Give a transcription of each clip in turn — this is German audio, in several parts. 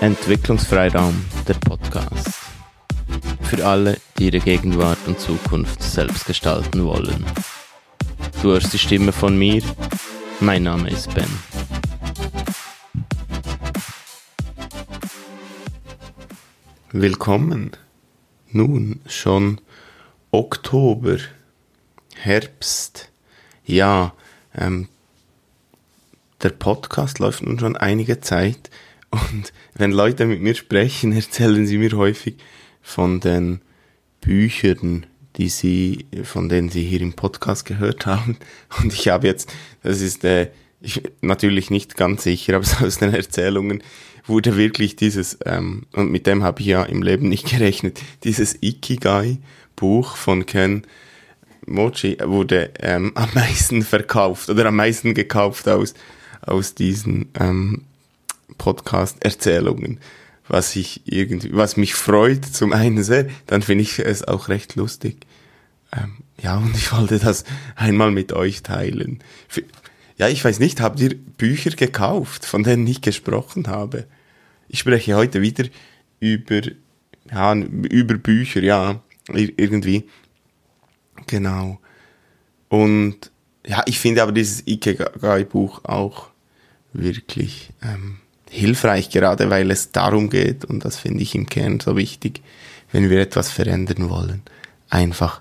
Entwicklungsfreiraum, der Podcast. Für alle, die ihre Gegenwart und Zukunft selbst gestalten wollen. Du hörst die Stimme von mir. Mein Name ist Ben. Willkommen. Nun schon Oktober, Herbst. Ja, ähm, der Podcast läuft nun schon einige Zeit und wenn Leute mit mir sprechen, erzählen sie mir häufig von den Büchern, die sie, von denen sie hier im Podcast gehört haben. Und ich habe jetzt, das ist äh, ich, natürlich nicht ganz sicher, aber aus den Erzählungen wurde wirklich dieses, ähm, und mit dem habe ich ja im Leben nicht gerechnet, dieses Ikigai-Buch von Ken Mochi wurde ähm, am meisten verkauft oder am meisten gekauft aus, aus diesen ähm, Podcast-Erzählungen, was ich irgendwie, was mich freut zum einen sehr, dann finde ich es auch recht lustig. Ähm, ja, und ich wollte das einmal mit euch teilen. Ja, ich weiß nicht, habt ihr Bücher gekauft, von denen ich gesprochen habe? Ich spreche heute wieder über, ja, über Bücher, ja, irgendwie. Genau. Und ja, ich finde aber dieses Ikegai-Buch auch wirklich ähm, hilfreich, gerade weil es darum geht, und das finde ich im Kern so wichtig, wenn wir etwas verändern wollen, einfach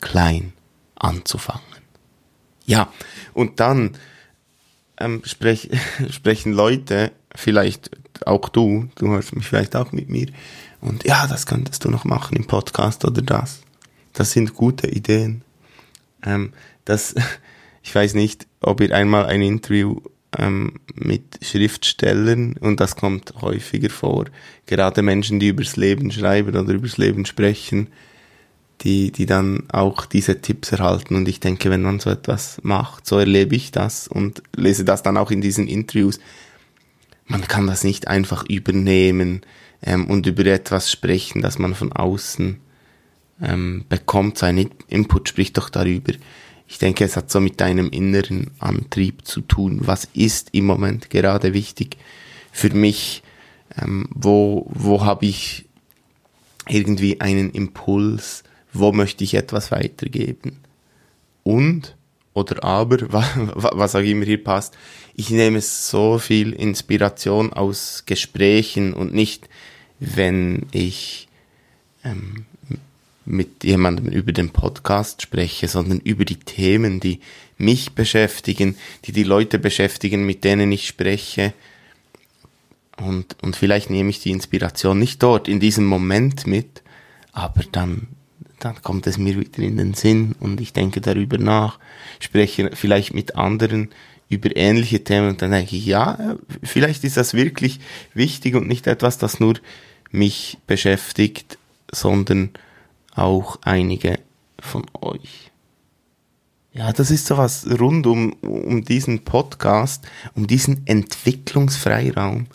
klein anzufangen. Ja, und dann ähm, sprech, sprechen Leute, vielleicht auch du, du hörst mich vielleicht auch mit mir, und ja, das könntest du noch machen im Podcast oder das. Das sind gute Ideen. Ähm, das, ich weiß nicht, ob ihr einmal ein Interview ähm, mit Schriftstellern und das kommt häufiger vor. Gerade Menschen, die übers Leben schreiben oder übers Leben sprechen, die, die dann auch diese Tipps erhalten. Und ich denke, wenn man so etwas macht, so erlebe ich das und lese das dann auch in diesen Interviews. Man kann das nicht einfach übernehmen ähm, und über etwas sprechen, das man von außen ähm, bekommt. Sein Input spricht doch darüber, ich denke, es hat so mit deinem inneren Antrieb zu tun. Was ist im Moment gerade wichtig für mich? Ähm, wo wo habe ich irgendwie einen Impuls? Wo möchte ich etwas weitergeben? Und oder aber, was auch immer hier passt, ich nehme so viel Inspiration aus Gesprächen und nicht, wenn ich ähm, mit jemandem über den Podcast spreche, sondern über die Themen, die mich beschäftigen, die die Leute beschäftigen, mit denen ich spreche. Und, und vielleicht nehme ich die Inspiration nicht dort in diesem Moment mit, aber dann, dann kommt es mir wieder in den Sinn und ich denke darüber nach, spreche vielleicht mit anderen über ähnliche Themen und dann denke ich, ja, vielleicht ist das wirklich wichtig und nicht etwas, das nur mich beschäftigt, sondern auch einige von euch. Ja, das ist so was rund um, um diesen Podcast, um diesen Entwicklungsfreiraum,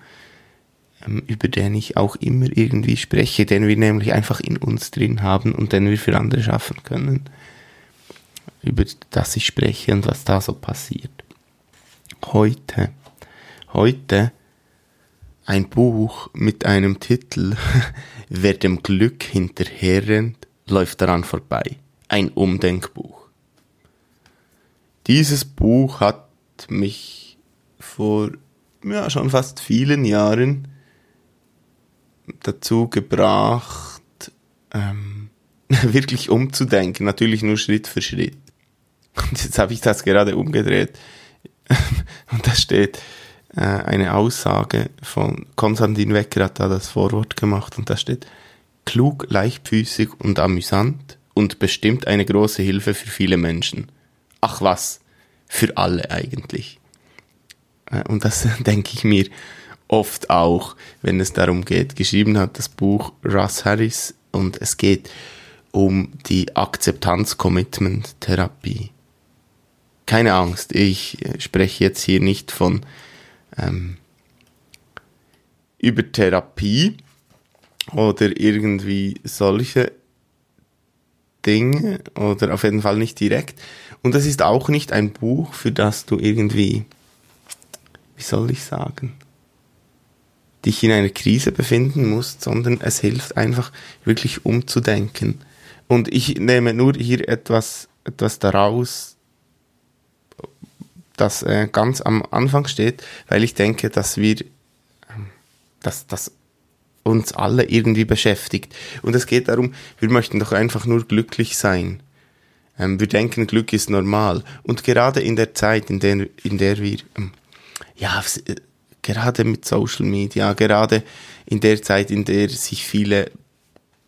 ähm, über den ich auch immer irgendwie spreche, den wir nämlich einfach in uns drin haben und den wir für andere schaffen können, über das ich spreche und was da so passiert. Heute, heute ein Buch mit einem Titel, Wer dem Glück hinterherrennt, läuft daran vorbei. Ein Umdenkbuch. Dieses Buch hat mich vor ja, schon fast vielen Jahren dazu gebracht, ähm, wirklich umzudenken. Natürlich nur Schritt für Schritt. Und jetzt habe ich das gerade umgedreht. Und da steht äh, eine Aussage von Konstantin Wecker hat da das Vorwort gemacht und da steht, klug, leichtfüßig und amüsant und bestimmt eine große Hilfe für viele Menschen. Ach was, für alle eigentlich. Äh, und das denke ich mir oft auch, wenn es darum geht. Geschrieben hat das Buch Russ Harris und es geht um die Akzeptanz-Commitment-Therapie. Keine Angst, ich äh, spreche jetzt hier nicht von ähm, über Therapie, oder irgendwie solche Dinge oder auf jeden Fall nicht direkt. Und das ist auch nicht ein Buch, für das du irgendwie, wie soll ich sagen, dich in einer Krise befinden musst, sondern es hilft einfach wirklich umzudenken. Und ich nehme nur hier etwas, etwas daraus, das äh, ganz am Anfang steht, weil ich denke, dass wir, ähm, dass das uns alle irgendwie beschäftigt. Und es geht darum, wir möchten doch einfach nur glücklich sein. Ähm, wir denken, Glück ist normal. Und gerade in der Zeit, in der, in der wir, ähm, ja, äh, gerade mit Social Media, gerade in der Zeit, in der sich viele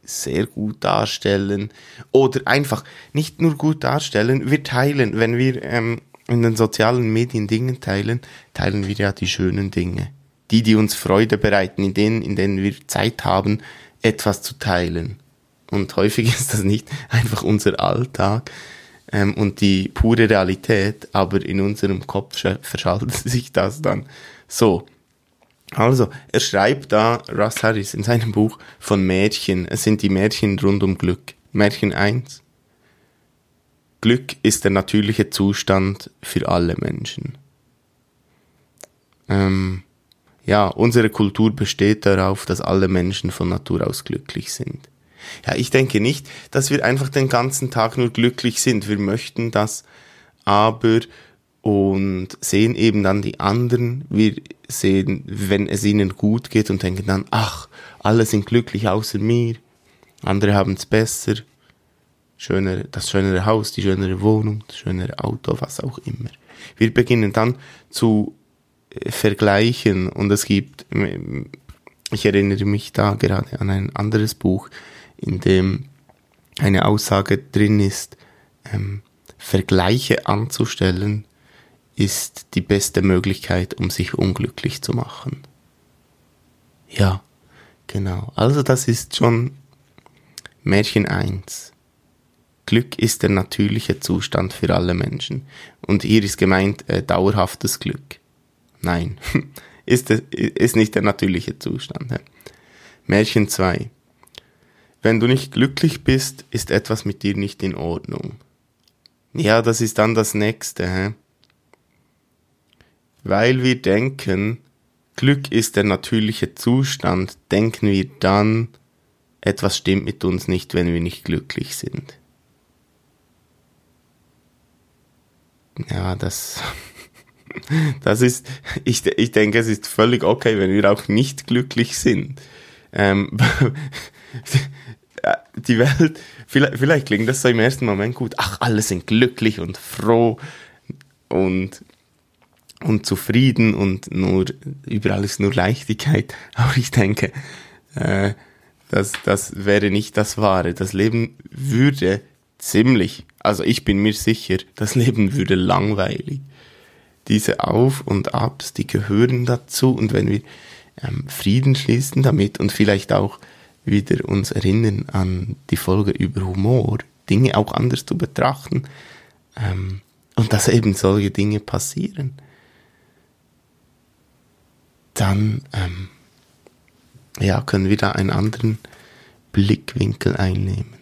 sehr gut darstellen oder einfach nicht nur gut darstellen, wir teilen, wenn wir ähm, in den sozialen Medien Dinge teilen, teilen wir ja die schönen Dinge. Die, die uns Freude bereiten, in denen, in denen wir Zeit haben, etwas zu teilen. Und häufig ist das nicht einfach unser Alltag ähm, und die pure Realität, aber in unserem Kopf verschaltet sich das dann so. Also, er schreibt da, Russ Harris, in seinem Buch von Märchen. Es sind die Märchen rund um Glück. Märchen 1. Glück ist der natürliche Zustand für alle Menschen. Ähm, ja, unsere Kultur besteht darauf, dass alle Menschen von Natur aus glücklich sind. Ja, ich denke nicht, dass wir einfach den ganzen Tag nur glücklich sind. Wir möchten das, aber und sehen eben dann die anderen. Wir sehen, wenn es ihnen gut geht und denken dann, ach, alle sind glücklich außer mir. Andere haben es besser. Schöner, das schönere Haus, die schönere Wohnung, das schönere Auto, was auch immer. Wir beginnen dann zu vergleichen und es gibt, ich erinnere mich da gerade an ein anderes Buch, in dem eine Aussage drin ist, ähm, Vergleiche anzustellen, ist die beste Möglichkeit, um sich unglücklich zu machen. Ja, genau. Also das ist schon Märchen 1. Glück ist der natürliche Zustand für alle Menschen. Und hier ist gemeint äh, dauerhaftes Glück. Nein, ist, ist nicht der natürliche Zustand. Märchen 2. Wenn du nicht glücklich bist, ist etwas mit dir nicht in Ordnung. Ja, das ist dann das nächste. Hä? Weil wir denken, Glück ist der natürliche Zustand, denken wir dann, etwas stimmt mit uns nicht, wenn wir nicht glücklich sind. Ja, das, das ist, ich, ich denke, es ist völlig okay, wenn wir auch nicht glücklich sind. Ähm, die Welt, vielleicht, vielleicht klingt das so im ersten Moment gut, ach, alle sind glücklich und froh und, und zufrieden und nur, überall ist nur Leichtigkeit. Aber ich denke, äh, das, das wäre nicht das Wahre. Das Leben würde ziemlich, also ich bin mir sicher, das Leben würde langweilig. Diese Auf und Abs, die gehören dazu und wenn wir ähm, Frieden schließen damit und vielleicht auch wieder uns erinnern an die Folge über Humor, Dinge auch anders zu betrachten ähm, und dass eben solche Dinge passieren, dann ähm, ja, können wir da einen anderen Blickwinkel einnehmen.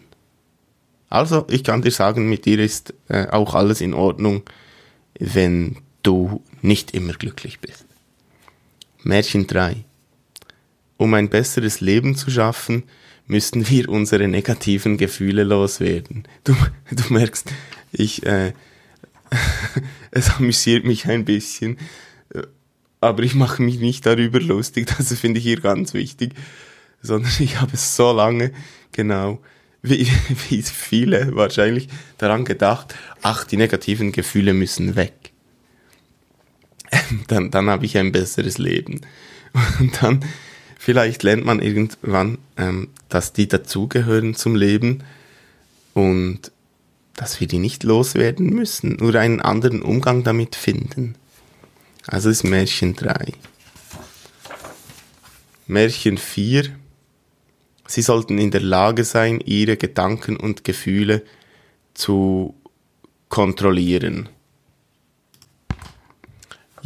Also, ich kann dir sagen, mit dir ist äh, auch alles in Ordnung, wenn du nicht immer glücklich bist. Märchen 3. Um ein besseres Leben zu schaffen, müssten wir unsere negativen Gefühle loswerden. Du, du merkst, ich, äh, es amüsiert mich ein bisschen, aber ich mache mich nicht darüber lustig, das finde ich hier ganz wichtig, sondern ich habe so lange, genau, wie, wie viele wahrscheinlich daran gedacht, ach, die negativen Gefühle müssen weg. Dann, dann habe ich ein besseres Leben. Und dann Vielleicht lernt man irgendwann, ähm, dass die dazugehören zum Leben und dass wir die nicht loswerden müssen, nur einen anderen Umgang damit finden. Also ist Märchen 3. Märchen 4. Sie sollten in der Lage sein, ihre Gedanken und Gefühle zu kontrollieren.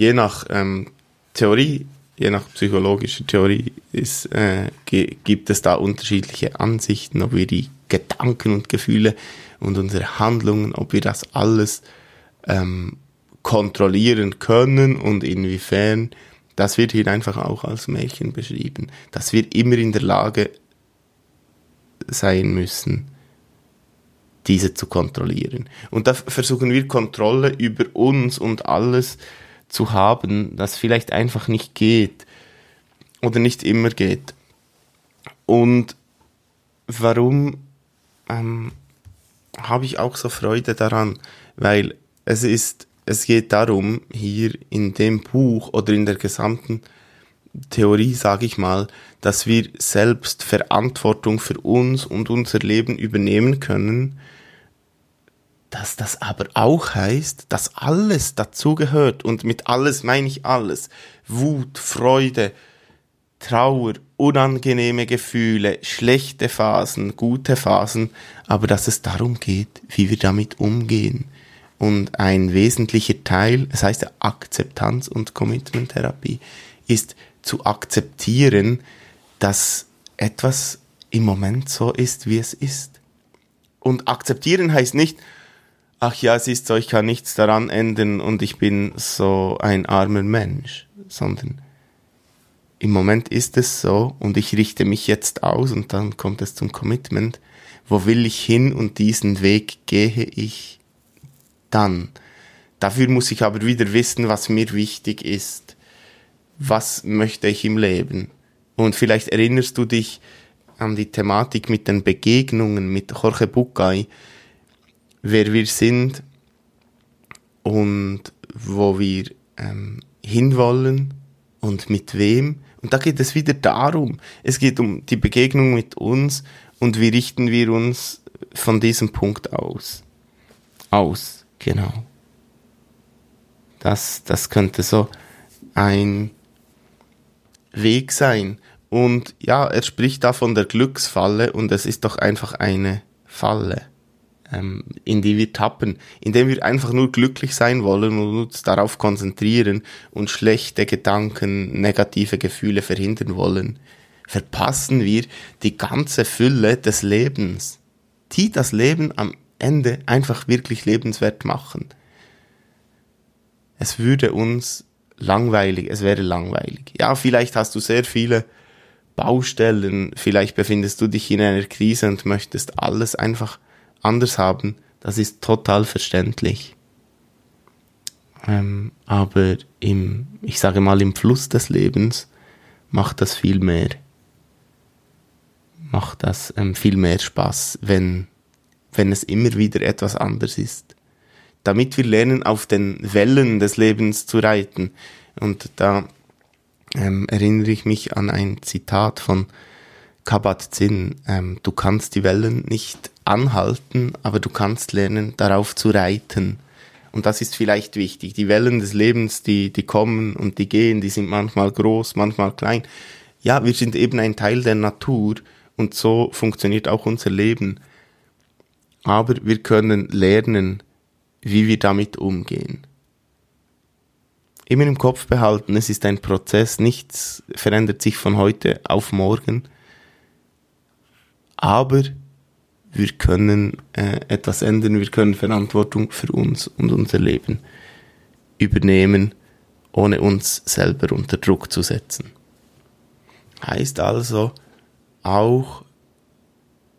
Je nach ähm, Theorie je nach psychologischer Theorie ist, äh, gibt es da unterschiedliche Ansichten, ob wir die Gedanken und Gefühle und unsere Handlungen, ob wir das alles ähm, kontrollieren können und inwiefern das wird hier einfach auch als Märchen beschrieben, dass wir immer in der Lage sein müssen, diese zu kontrollieren. Und da versuchen wir Kontrolle über uns und alles zu haben, das vielleicht einfach nicht geht oder nicht immer geht. Und warum ähm, habe ich auch so Freude daran? Weil es ist, es geht darum, hier in dem Buch oder in der gesamten Theorie, sage ich mal, dass wir selbst Verantwortung für uns und unser Leben übernehmen können, dass das aber auch heißt, dass alles dazugehört und mit alles meine ich alles. Wut, Freude, Trauer, unangenehme Gefühle, schlechte Phasen, gute Phasen, aber dass es darum geht, wie wir damit umgehen. Und ein wesentlicher Teil, es heißt ja Akzeptanz und Commitment-Therapie, ist zu akzeptieren, dass etwas im Moment so ist, wie es ist. Und akzeptieren heißt nicht, ach ja, es ist so, ich kann nichts daran ändern und ich bin so ein armer Mensch, sondern im Moment ist es so und ich richte mich jetzt aus und dann kommt es zum Commitment. Wo will ich hin und diesen Weg gehe ich dann? Dafür muss ich aber wieder wissen, was mir wichtig ist. Was möchte ich im Leben? Und vielleicht erinnerst du dich an die Thematik mit den Begegnungen mit Jorge Bucay, wer wir sind und wo wir ähm, hinwollen und mit wem und da geht es wieder darum, es geht um die Begegnung mit uns und wie richten wir uns von diesem Punkt aus. Aus, genau. Das, das könnte so ein Weg sein. Und ja, er spricht da von der Glücksfalle und es ist doch einfach eine Falle ähm, in die wir tappen, indem wir einfach nur glücklich sein wollen und uns darauf konzentrieren und schlechte Gedanken, negative Gefühle verhindern wollen, verpassen wir die ganze Fülle des Lebens, die das Leben am Ende einfach wirklich lebenswert machen. Es würde uns langweilig, es wäre langweilig. Ja, vielleicht hast du sehr viele Baustellen, vielleicht befindest du dich in einer Krise und möchtest alles einfach anders haben, das ist total verständlich. Ähm, aber im, ich sage mal, im Fluss des Lebens macht das viel mehr. Macht das ähm, viel mehr Spaß, wenn, wenn es immer wieder etwas anders ist. Damit wir lernen, auf den Wellen des Lebens zu reiten. Und da ähm, erinnere ich mich an ein Zitat von Kabat-Zinn. Ähm, du kannst die Wellen nicht anhalten, aber du kannst lernen, darauf zu reiten. Und das ist vielleicht wichtig. Die Wellen des Lebens, die, die kommen und die gehen, die sind manchmal groß, manchmal klein. Ja, wir sind eben ein Teil der Natur und so funktioniert auch unser Leben. Aber wir können lernen, wie wir damit umgehen. Immer im Kopf behalten, es ist ein Prozess, nichts verändert sich von heute auf morgen. Aber wir können äh, etwas ändern, wir können Verantwortung für uns und unser Leben übernehmen, ohne uns selber unter Druck zu setzen. Heißt also auch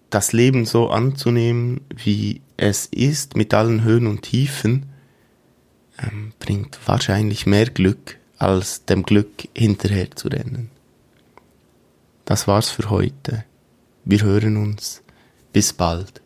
das Leben so anzunehmen, wie es ist, mit allen Höhen und Tiefen, ähm, bringt wahrscheinlich mehr Glück, als dem Glück hinterher zu rennen. Das war's für heute. Wir hören uns. Bis bald.